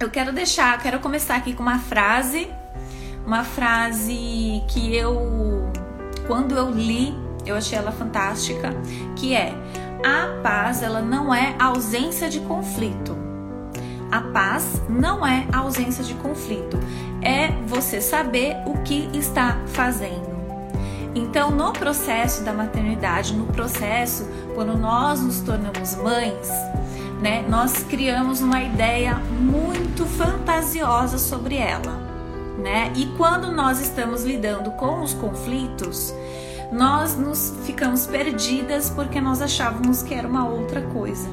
eu quero deixar, quero começar aqui com uma frase, uma frase que eu, quando eu li, eu achei ela fantástica, que é: a paz ela não é ausência de conflito. A paz não é ausência de conflito, é você saber o que está fazendo. Então, no processo da maternidade, no processo quando nós nos tornamos mães, né, nós criamos uma ideia muito fantasiosa sobre ela, né? E quando nós estamos lidando com os conflitos, nós nos ficamos perdidas porque nós achávamos que era uma outra coisa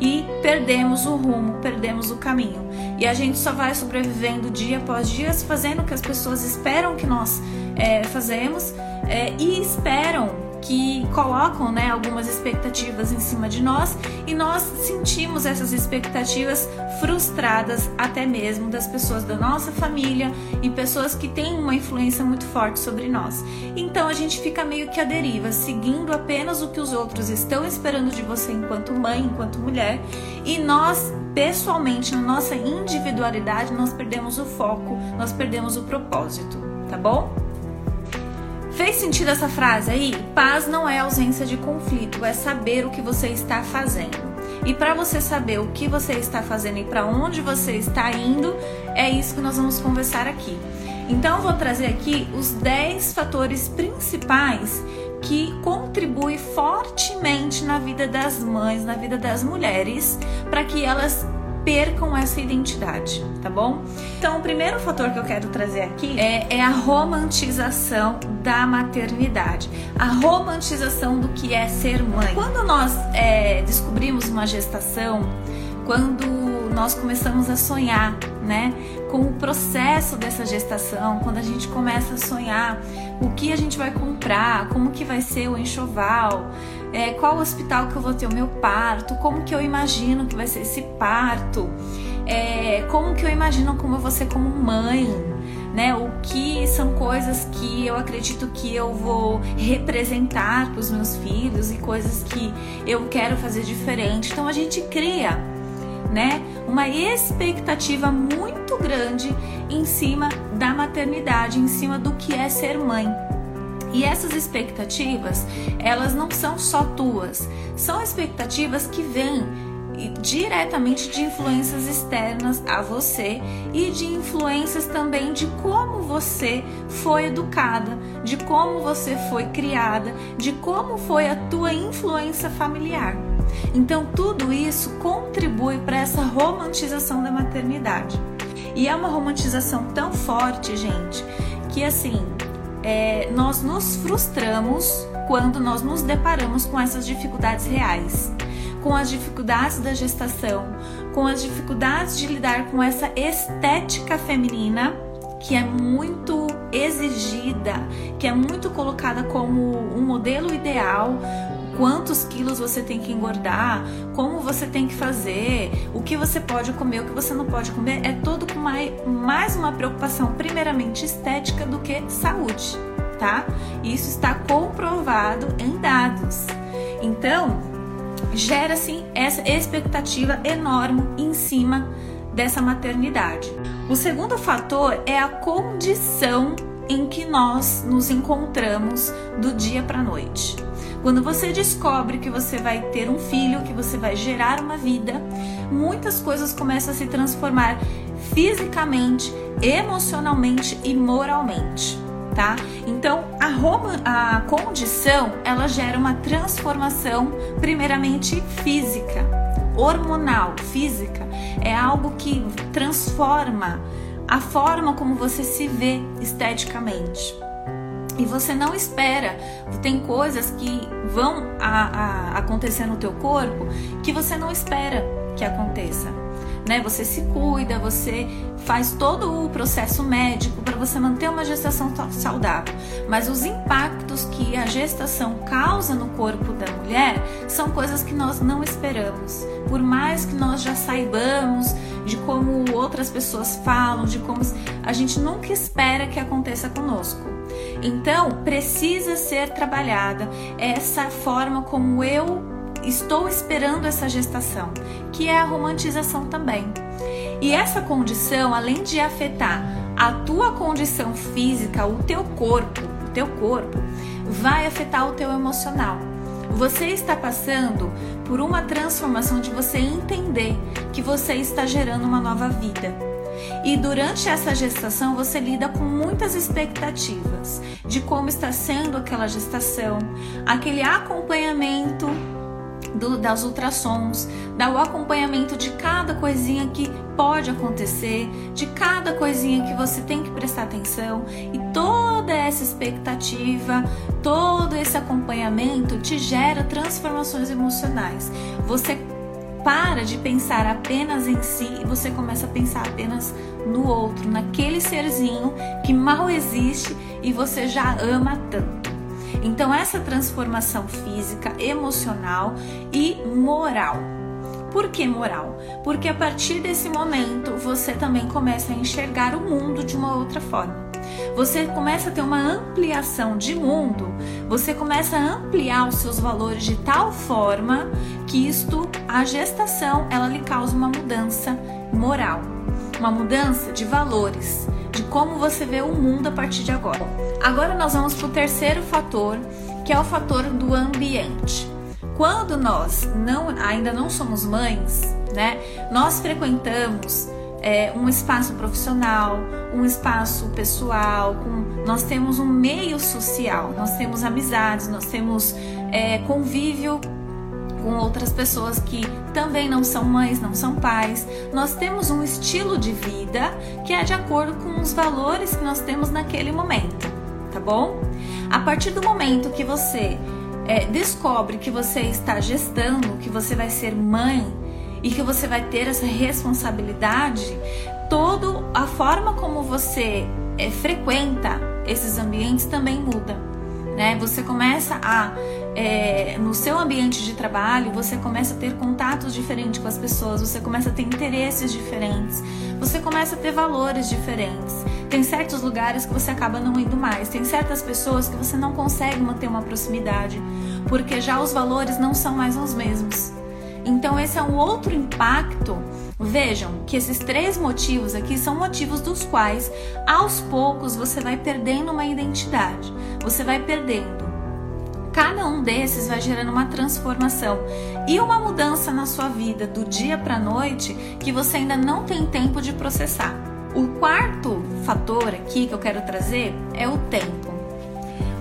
e perdemos o rumo, perdemos o caminho. E a gente só vai sobrevivendo dia após dia, fazendo o que as pessoas esperam que nós é, fazemos é, e esperam que colocam né, algumas expectativas em cima de nós e nós sentimos essas expectativas frustradas até mesmo das pessoas da nossa família e pessoas que têm uma influência muito forte sobre nós. Então a gente fica meio que à deriva, seguindo apenas o que os outros estão esperando de você enquanto mãe, enquanto mulher, e nós pessoalmente, na nossa individualidade, nós perdemos o foco, nós perdemos o propósito, tá bom? Fez sentido essa frase aí? Paz não é ausência de conflito, é saber o que você está fazendo. E para você saber o que você está fazendo e para onde você está indo, é isso que nós vamos conversar aqui. Então vou trazer aqui os 10 fatores principais que contribuem fortemente na vida das mães, na vida das mulheres, para que elas percam essa identidade, tá bom? Então, o primeiro fator que eu quero trazer aqui é, é a romantização da maternidade, a romantização do que é ser mãe. Quando nós é, descobrimos uma gestação, quando nós começamos a sonhar, né, com o processo dessa gestação, quando a gente começa a sonhar o que a gente vai comprar, como que vai ser o enxoval, é, qual hospital que eu vou ter o meu parto, como que eu imagino que vai ser esse parto, é, como que eu imagino como eu vou ser como mãe, né? O que são coisas que eu acredito que eu vou representar para os meus filhos e coisas que eu quero fazer diferente. Então a gente cria, né? Uma expectativa muito grande em cima da maternidade, em cima do que é ser mãe. E essas expectativas, elas não são só tuas, são expectativas que vêm diretamente de influências externas a você e de influências também de como você foi educada, de como você foi criada, de como foi a tua influência familiar. Então, tudo isso contribui para essa romantização da maternidade. E é uma romantização tão forte, gente, que assim, é, nós nos frustramos quando nós nos deparamos com essas dificuldades reais, com as dificuldades da gestação, com as dificuldades de lidar com essa estética feminina que é muito exigida, que é muito colocada como um modelo ideal, quantos quilos você tem que engordar, como você tem que fazer, o que você pode comer, o que você não pode comer, é todo com mais, uma preocupação primeiramente estética do que saúde, tá? Isso está comprovado em dados. Então, gera assim essa expectativa enorme em cima dessa maternidade. O segundo fator é a condição em que nós nos encontramos do dia para noite. Quando você descobre que você vai ter um filho, que você vai gerar uma vida, muitas coisas começam a se transformar fisicamente, emocionalmente e moralmente. Tá? Então, a, Roma, a condição ela gera uma transformação, primeiramente física, hormonal, física. É algo que transforma a forma como você se vê esteticamente e você não espera. Tem coisas que vão a, a, acontecer no teu corpo que você não espera que aconteça. Né? Você se cuida, você faz todo o processo médico para você manter uma gestação saudável. Mas os impactos que a gestação causa no corpo da mulher são coisas que nós não esperamos. Por mais que nós já saibamos de como outras pessoas falam, de como a gente nunca espera que aconteça conosco. Então, precisa ser trabalhada essa forma como eu estou esperando essa gestação, que é a romantização também. E essa condição, além de afetar a tua condição física, o teu corpo, o teu corpo, vai afetar o teu emocional. Você está passando por uma transformação de você entender que você está gerando uma nova vida. E durante essa gestação você lida com muitas expectativas de como está sendo aquela gestação, aquele acompanhamento do, das ultrassons, dá o acompanhamento de cada coisinha que pode acontecer, de cada coisinha que você tem que prestar atenção e toda essa expectativa, todo esse acompanhamento te gera transformações emocionais. Você para de pensar apenas em si e você começa a pensar apenas no outro, naquele serzinho que mal existe e você já ama tanto. Então, essa transformação física, emocional e moral. Por que moral? Porque a partir desse momento você também começa a enxergar o mundo de uma outra forma. Você começa a ter uma ampliação de mundo, você começa a ampliar os seus valores de tal forma que isto, a gestação, ela lhe causa uma mudança moral, uma mudança de valores, de como você vê o mundo a partir de agora. Agora nós vamos para o terceiro fator, que é o fator do ambiente. Quando nós não, ainda não somos mães, né, nós frequentamos é, um espaço profissional, um espaço pessoal, com, nós temos um meio social, nós temos amizades, nós temos é, convívio com outras pessoas que também não são mães, não são pais. Nós temos um estilo de vida que é de acordo com os valores que nós temos naquele momento, tá bom? A partir do momento que você é, descobre que você está gestando, que você vai ser mãe e que você vai ter essa responsabilidade, toda a forma como você é, frequenta esses ambientes também muda. Né? Você começa a é, no seu ambiente de trabalho, você começa a ter contatos diferentes com as pessoas, você começa a ter interesses diferentes, você começa a ter valores diferentes. Tem certos lugares que você acaba não indo mais, tem certas pessoas que você não consegue manter uma proximidade, porque já os valores não são mais os mesmos. Então, esse é um outro impacto. Vejam que esses três motivos aqui são motivos dos quais, aos poucos, você vai perdendo uma identidade, você vai perdendo cada um desses vai gerando uma transformação e uma mudança na sua vida do dia para a noite que você ainda não tem tempo de processar. O quarto fator aqui que eu quero trazer é o tempo.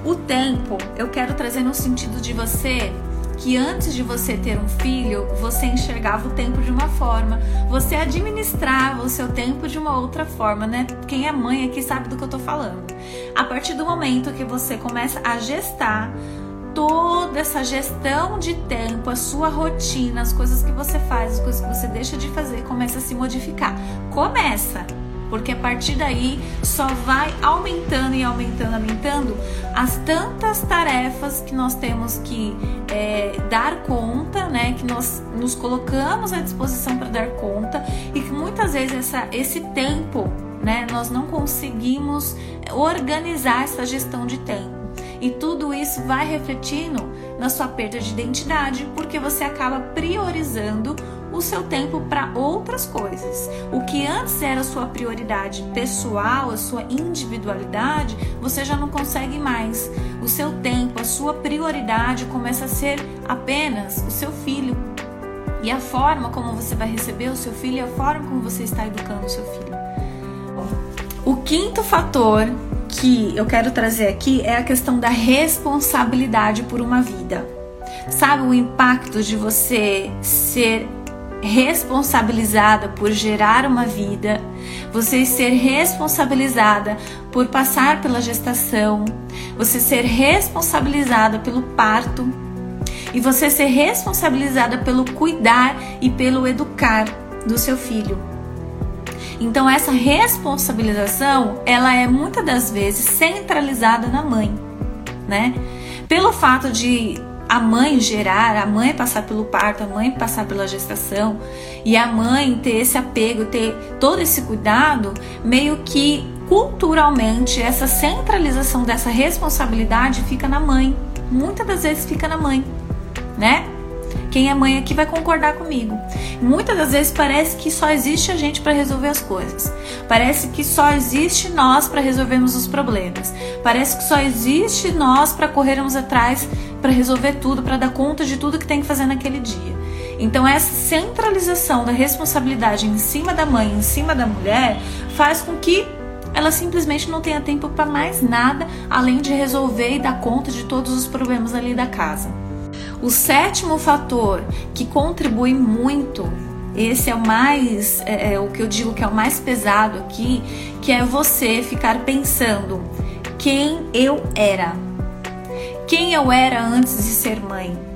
O tempo eu quero trazer no sentido de você que antes de você ter um filho, você enxergava o tempo de uma forma, você administrava o seu tempo de uma outra forma, né? Quem é mãe aqui sabe do que eu tô falando. A partir do momento que você começa a gestar, toda essa gestão de tempo, a sua rotina, as coisas que você faz, as coisas que você deixa de fazer, começa a se modificar. Começa, porque a partir daí só vai aumentando e aumentando, aumentando as tantas tarefas que nós temos que é, dar conta, né? Que nós nos colocamos à disposição para dar conta e que muitas vezes essa, esse tempo, né? Nós não conseguimos organizar essa gestão de tempo. E tudo isso vai refletindo na sua perda de identidade, porque você acaba priorizando o seu tempo para outras coisas. O que antes era a sua prioridade pessoal, a sua individualidade, você já não consegue mais. O seu tempo, a sua prioridade começa a ser apenas o seu filho. E a forma como você vai receber o seu filho e a forma como você está educando o seu filho. O quinto fator que eu quero trazer aqui é a questão da responsabilidade por uma vida. Sabe o impacto de você ser responsabilizada por gerar uma vida, você ser responsabilizada por passar pela gestação, você ser responsabilizada pelo parto e você ser responsabilizada pelo cuidar e pelo educar do seu filho. Então essa responsabilização, ela é muitas das vezes centralizada na mãe, né? Pelo fato de a mãe gerar, a mãe passar pelo parto, a mãe passar pela gestação e a mãe ter esse apego, ter todo esse cuidado, meio que culturalmente essa centralização dessa responsabilidade fica na mãe. Muitas das vezes fica na mãe, né? Quem é mãe aqui vai concordar comigo. Muitas das vezes parece que só existe a gente para resolver as coisas. Parece que só existe nós para resolvermos os problemas. Parece que só existe nós para corrermos atrás para resolver tudo, para dar conta de tudo que tem que fazer naquele dia. Então essa centralização da responsabilidade em cima da mãe, em cima da mulher, faz com que ela simplesmente não tenha tempo para mais nada além de resolver e dar conta de todos os problemas ali da casa. O sétimo fator que contribui muito, esse é o mais, é, é o que eu digo que é o mais pesado aqui, que é você ficar pensando quem eu era. Quem eu era antes de ser mãe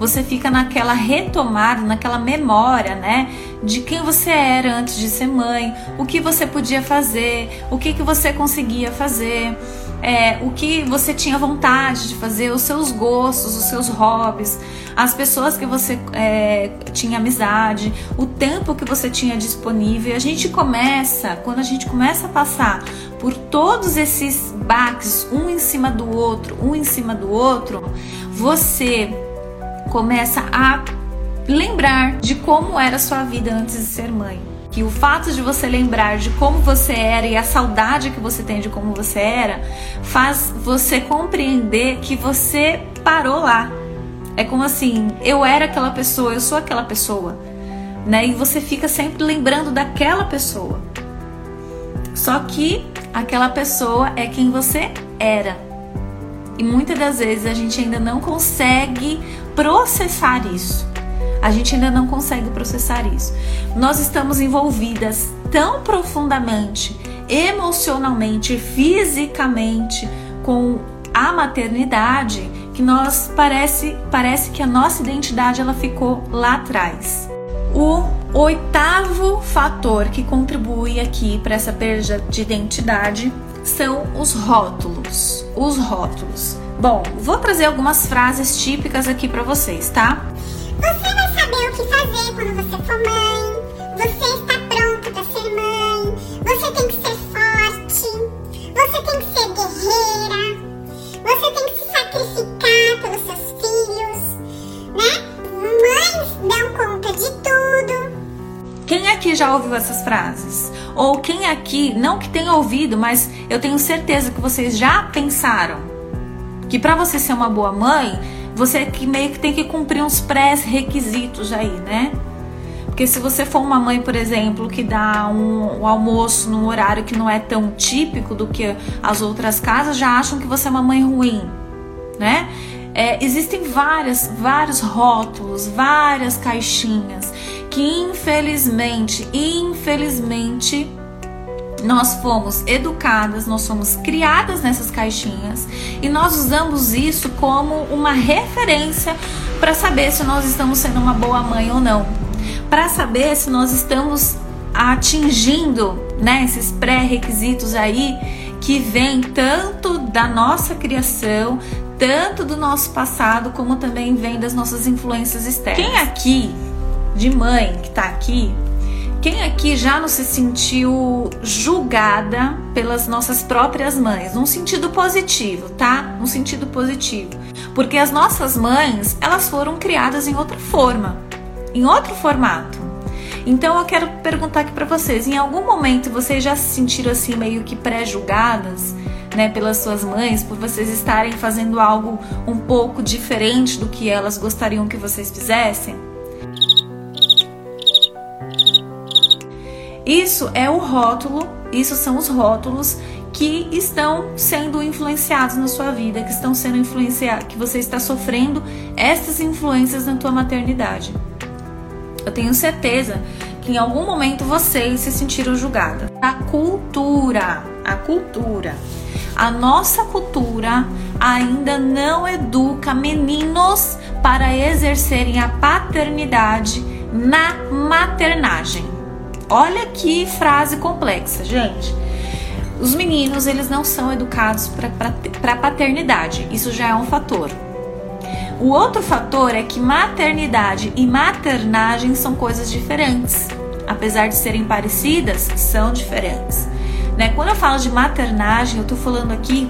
você fica naquela retomada, naquela memória, né? De quem você era antes de ser mãe, o que você podia fazer, o que, que você conseguia fazer. É, o que você tinha vontade de fazer, os seus gostos, os seus hobbies, as pessoas que você é, tinha amizade, o tempo que você tinha disponível. A gente começa, quando a gente começa a passar por todos esses baques, um em cima do outro, um em cima do outro, você começa a lembrar de como era a sua vida antes de ser mãe. Que o fato de você lembrar de como você era e a saudade que você tem de como você era faz você compreender que você parou lá. É como assim, eu era aquela pessoa, eu sou aquela pessoa, né? E você fica sempre lembrando daquela pessoa. Só que aquela pessoa é quem você era. E muitas das vezes a gente ainda não consegue processar isso. A gente ainda não consegue processar isso. Nós estamos envolvidas tão profundamente, emocionalmente, fisicamente com a maternidade que nós parece parece que a nossa identidade ela ficou lá atrás. O oitavo fator que contribui aqui para essa perda de identidade são os rótulos. Os rótulos. Bom, vou trazer algumas frases típicas aqui para vocês, tá? Você que fazer quando você for mãe. Você está pronto para ser mãe. Você tem que ser forte. Você tem que ser guerreira. Você tem que se sacrificar pelos seus filhos, né? Mães dão conta de tudo. Quem aqui já ouviu essas frases? Ou quem aqui, não que tenha ouvido, mas eu tenho certeza que vocês já pensaram que para você ser uma boa mãe, você que meio que tem que cumprir uns pré-requisitos aí, né? Porque se você for uma mãe, por exemplo, que dá um, um, almoço num horário que não é tão típico do que as outras casas, já acham que você é uma mãe ruim, né? É, existem várias, vários rótulos, várias caixinhas que infelizmente, infelizmente nós fomos educadas, nós fomos criadas nessas caixinhas e nós usamos isso como uma referência para saber se nós estamos sendo uma boa mãe ou não, para saber se nós estamos atingindo né, esses pré-requisitos aí que vem tanto da nossa criação, tanto do nosso passado, como também vem das nossas influências externas. Quem aqui, de mãe que está aqui, quem aqui já não se sentiu julgada pelas nossas próprias mães? Num sentido positivo, tá? Num sentido positivo. Porque as nossas mães, elas foram criadas em outra forma, em outro formato. Então eu quero perguntar aqui para vocês, em algum momento vocês já se sentiram assim meio que pré-julgadas, né, pelas suas mães, por vocês estarem fazendo algo um pouco diferente do que elas gostariam que vocês fizessem? Isso é o rótulo, isso são os rótulos que estão sendo influenciados na sua vida, que estão sendo influenciados, que você está sofrendo essas influências na tua maternidade. Eu tenho certeza que em algum momento vocês se sentiram julgadas. A cultura, a cultura. A nossa cultura ainda não educa meninos para exercerem a paternidade na maternagem. Olha que frase complexa, gente. Os meninos, eles não são educados para paternidade. Isso já é um fator. O outro fator é que maternidade e maternagem são coisas diferentes. Apesar de serem parecidas, são diferentes. Né? Quando eu falo de maternagem, eu estou falando aqui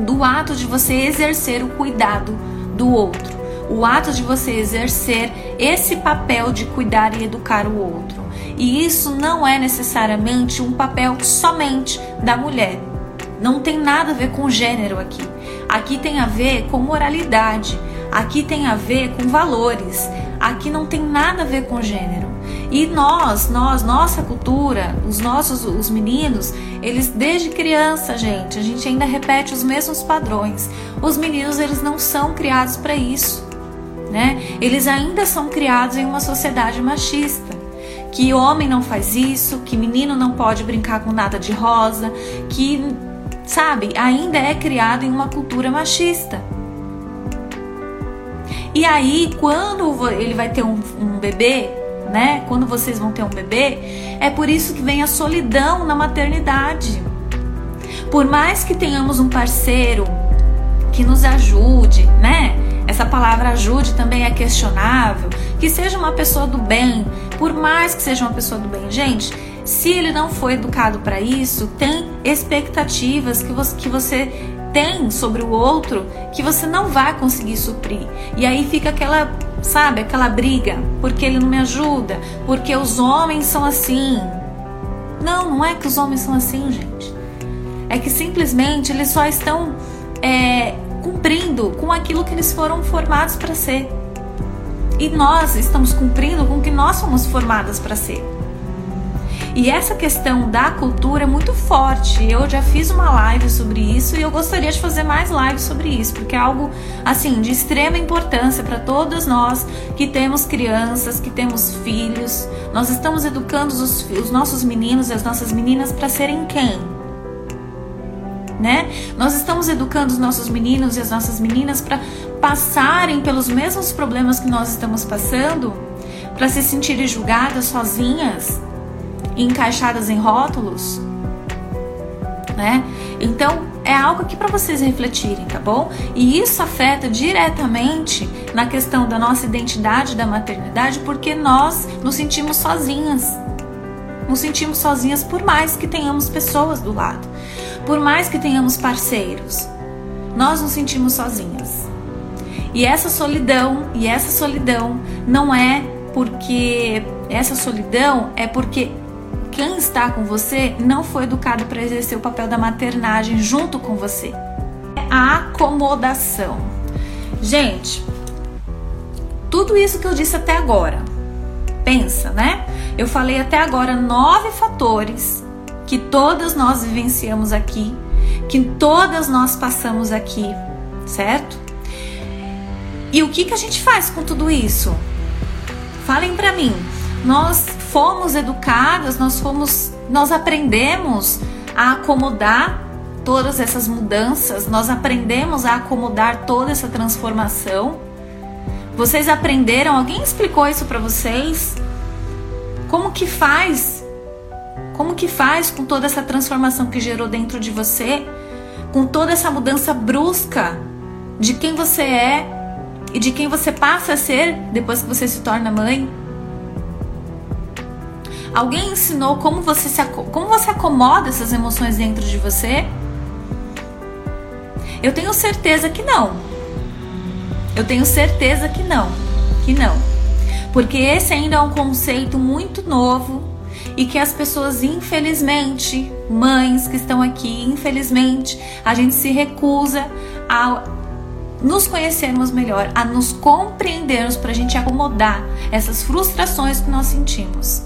do ato de você exercer o cuidado do outro, o ato de você exercer esse papel de cuidar e educar o outro. E isso não é necessariamente um papel somente da mulher. Não tem nada a ver com gênero aqui. Aqui tem a ver com moralidade. Aqui tem a ver com valores. Aqui não tem nada a ver com gênero. E nós, nós, nossa cultura, os nossos, os meninos, eles desde criança, gente, a gente ainda repete os mesmos padrões. Os meninos, eles não são criados para isso, né? Eles ainda são criados em uma sociedade machista que homem não faz isso, que menino não pode brincar com nada de rosa, que, sabe, ainda é criado em uma cultura machista. E aí, quando ele vai ter um, um bebê, né? Quando vocês vão ter um bebê, é por isso que vem a solidão na maternidade. Por mais que tenhamos um parceiro que nos ajude, né? Essa palavra ajude também é questionável. Que seja uma pessoa do bem, por mais que seja uma pessoa do bem. Gente, se ele não foi educado para isso, tem expectativas que você, que você tem sobre o outro que você não vai conseguir suprir. E aí fica aquela, sabe, aquela briga, porque ele não me ajuda, porque os homens são assim. Não, não é que os homens são assim, gente. É que simplesmente eles só estão é, cumprindo com aquilo que eles foram formados para ser. E nós estamos cumprindo com o que nós fomos formadas para ser. E essa questão da cultura é muito forte. Eu já fiz uma live sobre isso e eu gostaria de fazer mais lives sobre isso, porque é algo assim de extrema importância para todas nós que temos crianças, que temos filhos. Nós estamos educando os, os nossos meninos e as nossas meninas para serem quem? né? Nós estamos educando os nossos meninos e as nossas meninas para passarem pelos mesmos problemas que nós estamos passando, para se sentirem julgadas sozinhas encaixadas em rótulos, né? Então, é algo aqui para vocês refletirem, tá bom? E isso afeta diretamente na questão da nossa identidade da maternidade, porque nós nos sentimos sozinhas. Nos sentimos sozinhas por mais que tenhamos pessoas do lado. Por mais que tenhamos parceiros, nós nos sentimos sozinhas. E essa solidão, e essa solidão não é porque essa solidão é porque quem está com você não foi educado para exercer o papel da maternagem junto com você. É a acomodação. Gente, tudo isso que eu disse até agora, pensa, né? Eu falei até agora nove fatores que todas nós vivenciamos aqui, que todas nós passamos aqui, certo? E o que, que a gente faz com tudo isso? Falem para mim. Nós fomos educadas, nós fomos, nós aprendemos a acomodar todas essas mudanças, nós aprendemos a acomodar toda essa transformação. Vocês aprenderam? Alguém explicou isso para vocês? Como que faz como que faz com toda essa transformação que gerou dentro de você? Com toda essa mudança brusca de quem você é e de quem você passa a ser depois que você se torna mãe? Alguém ensinou como você se como você acomoda essas emoções dentro de você? Eu tenho certeza que não. Eu tenho certeza que não, que não. Porque esse ainda é um conceito muito novo e que as pessoas, infelizmente, mães que estão aqui, infelizmente, a gente se recusa a nos conhecermos melhor, a nos compreendermos para a gente acomodar essas frustrações que nós sentimos,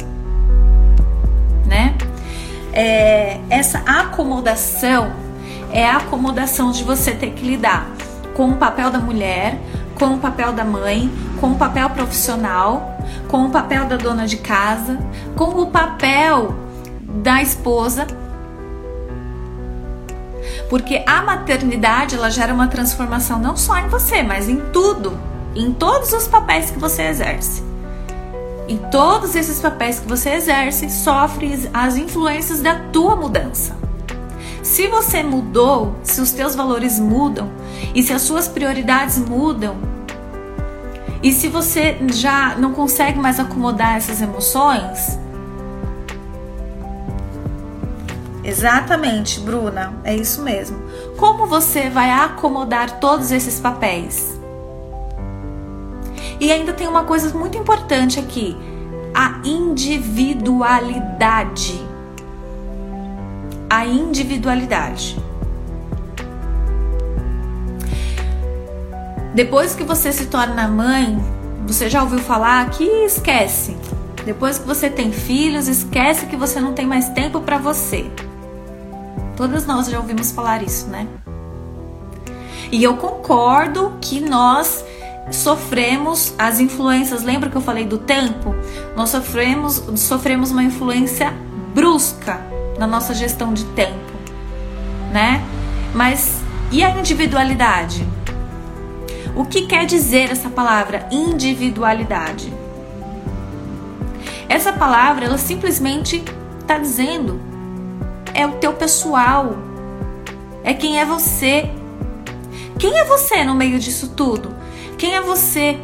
né? É, essa acomodação é a acomodação de você ter que lidar com o papel da mulher, com o papel da mãe, com o papel profissional, com o papel da dona de casa, com o papel da esposa. Porque a maternidade ela gera uma transformação não só em você, mas em tudo, em todos os papéis que você exerce. Em todos esses papéis que você exerce, sofre as influências da tua mudança. Se você mudou, se os teus valores mudam e se as suas prioridades mudam, e se você já não consegue mais acomodar essas emoções, Exatamente, Bruna, é isso mesmo. Como você vai acomodar todos esses papéis? E ainda tem uma coisa muito importante aqui: a individualidade. A individualidade. Depois que você se torna mãe, você já ouviu falar que esquece. Depois que você tem filhos, esquece que você não tem mais tempo para você. Todas nós já ouvimos falar isso, né? E eu concordo que nós sofremos as influências. Lembra que eu falei do tempo? Nós sofremos, sofremos uma influência brusca na nossa gestão de tempo, né? Mas e a individualidade? O que quer dizer essa palavra individualidade? Essa palavra, ela simplesmente está dizendo é o teu pessoal, é quem é você. Quem é você no meio disso tudo? Quem é você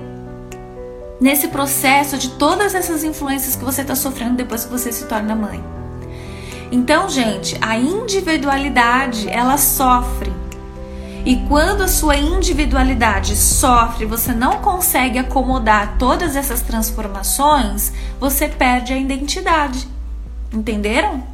nesse processo de todas essas influências que você está sofrendo depois que você se torna mãe? Então, gente, a individualidade ela sofre. E quando a sua individualidade sofre, você não consegue acomodar todas essas transformações, você perde a identidade. Entenderam?